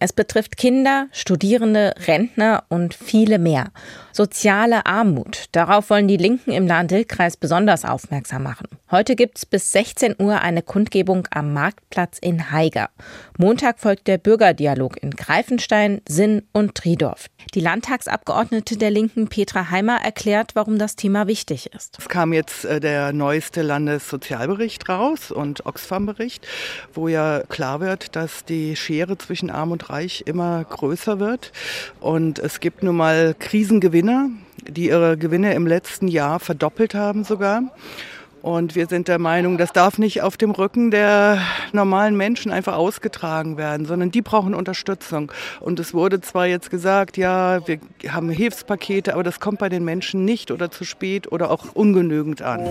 Es betrifft Kinder, Studierende, Rentner und viele mehr. Soziale Armut. Darauf wollen die Linken im Lahn-Dill-Kreis besonders aufmerksam machen. Heute gibt's bis 16 Uhr eine Kundgebung am Marktplatz in Haiger. Montag folgt der Bürgerdialog in Greifenstein, Sinn und Triedorf. Die Landtagsabgeordnete der Linken Petra Heimer erklärt, warum das Thema wichtig ist. Es kam jetzt äh, der neueste Landessozialbericht raus und Oxfam-Bericht, wo ja klar wird, dass die Schere zwischen Arm und Reich immer größer wird. Und es gibt nun mal Krisengewinne Gewinner, die ihre Gewinne im letzten Jahr verdoppelt haben sogar. Und wir sind der Meinung, das darf nicht auf dem Rücken der normalen Menschen einfach ausgetragen werden, sondern die brauchen Unterstützung. Und es wurde zwar jetzt gesagt, ja, wir haben Hilfspakete, aber das kommt bei den Menschen nicht oder zu spät oder auch ungenügend an.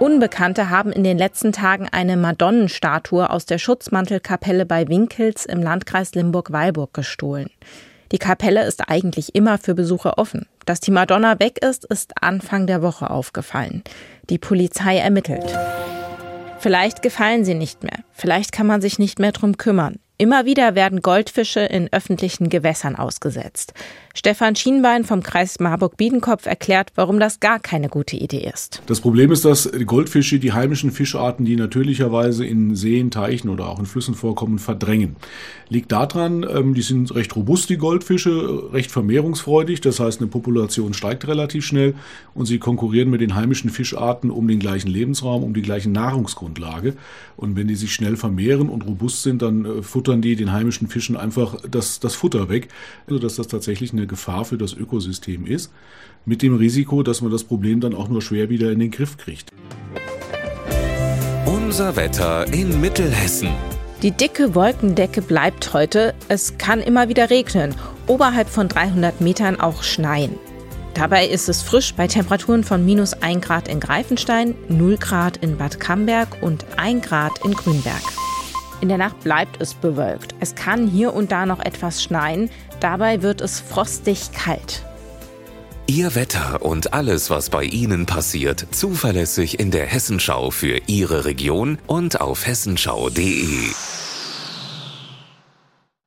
Unbekannte haben in den letzten Tagen eine Madonnenstatue aus der Schutzmantelkapelle bei Winkels im Landkreis Limburg-Weilburg gestohlen. Die Kapelle ist eigentlich immer für Besucher offen. Dass die Madonna weg ist, ist Anfang der Woche aufgefallen. Die Polizei ermittelt. Vielleicht gefallen sie nicht mehr. Vielleicht kann man sich nicht mehr drum kümmern. Immer wieder werden Goldfische in öffentlichen Gewässern ausgesetzt. Stefan Schienbein vom Kreis Marburg-Biedenkopf erklärt, warum das gar keine gute Idee ist. Das Problem ist, dass Goldfische die heimischen Fischarten, die natürlicherweise in Seen, Teichen oder auch in Flüssen vorkommen, verdrängen. Liegt daran, ähm, die sind recht robust, die Goldfische, recht vermehrungsfreudig, das heißt, eine Population steigt relativ schnell und sie konkurrieren mit den heimischen Fischarten um den gleichen Lebensraum, um die gleiche Nahrungsgrundlage. Und wenn die sich schnell vermehren und robust sind, dann äh, futtern die den heimischen Fischen einfach das, das Futter weg, sodass das tatsächlich eine Gefahr für das Ökosystem ist, mit dem Risiko, dass man das Problem dann auch nur schwer wieder in den Griff kriegt. Unser Wetter in Mittelhessen. Die dicke Wolkendecke bleibt heute. Es kann immer wieder regnen, oberhalb von 300 Metern auch schneien. Dabei ist es frisch bei Temperaturen von minus 1 Grad in Greifenstein, 0 Grad in Bad Camberg und 1 Grad in Grünberg. In der Nacht bleibt es bewölkt. Es kann hier und da noch etwas schneien. Dabei wird es frostig kalt. Ihr Wetter und alles, was bei Ihnen passiert, zuverlässig in der Hessenschau für Ihre Region und auf hessenschau.de.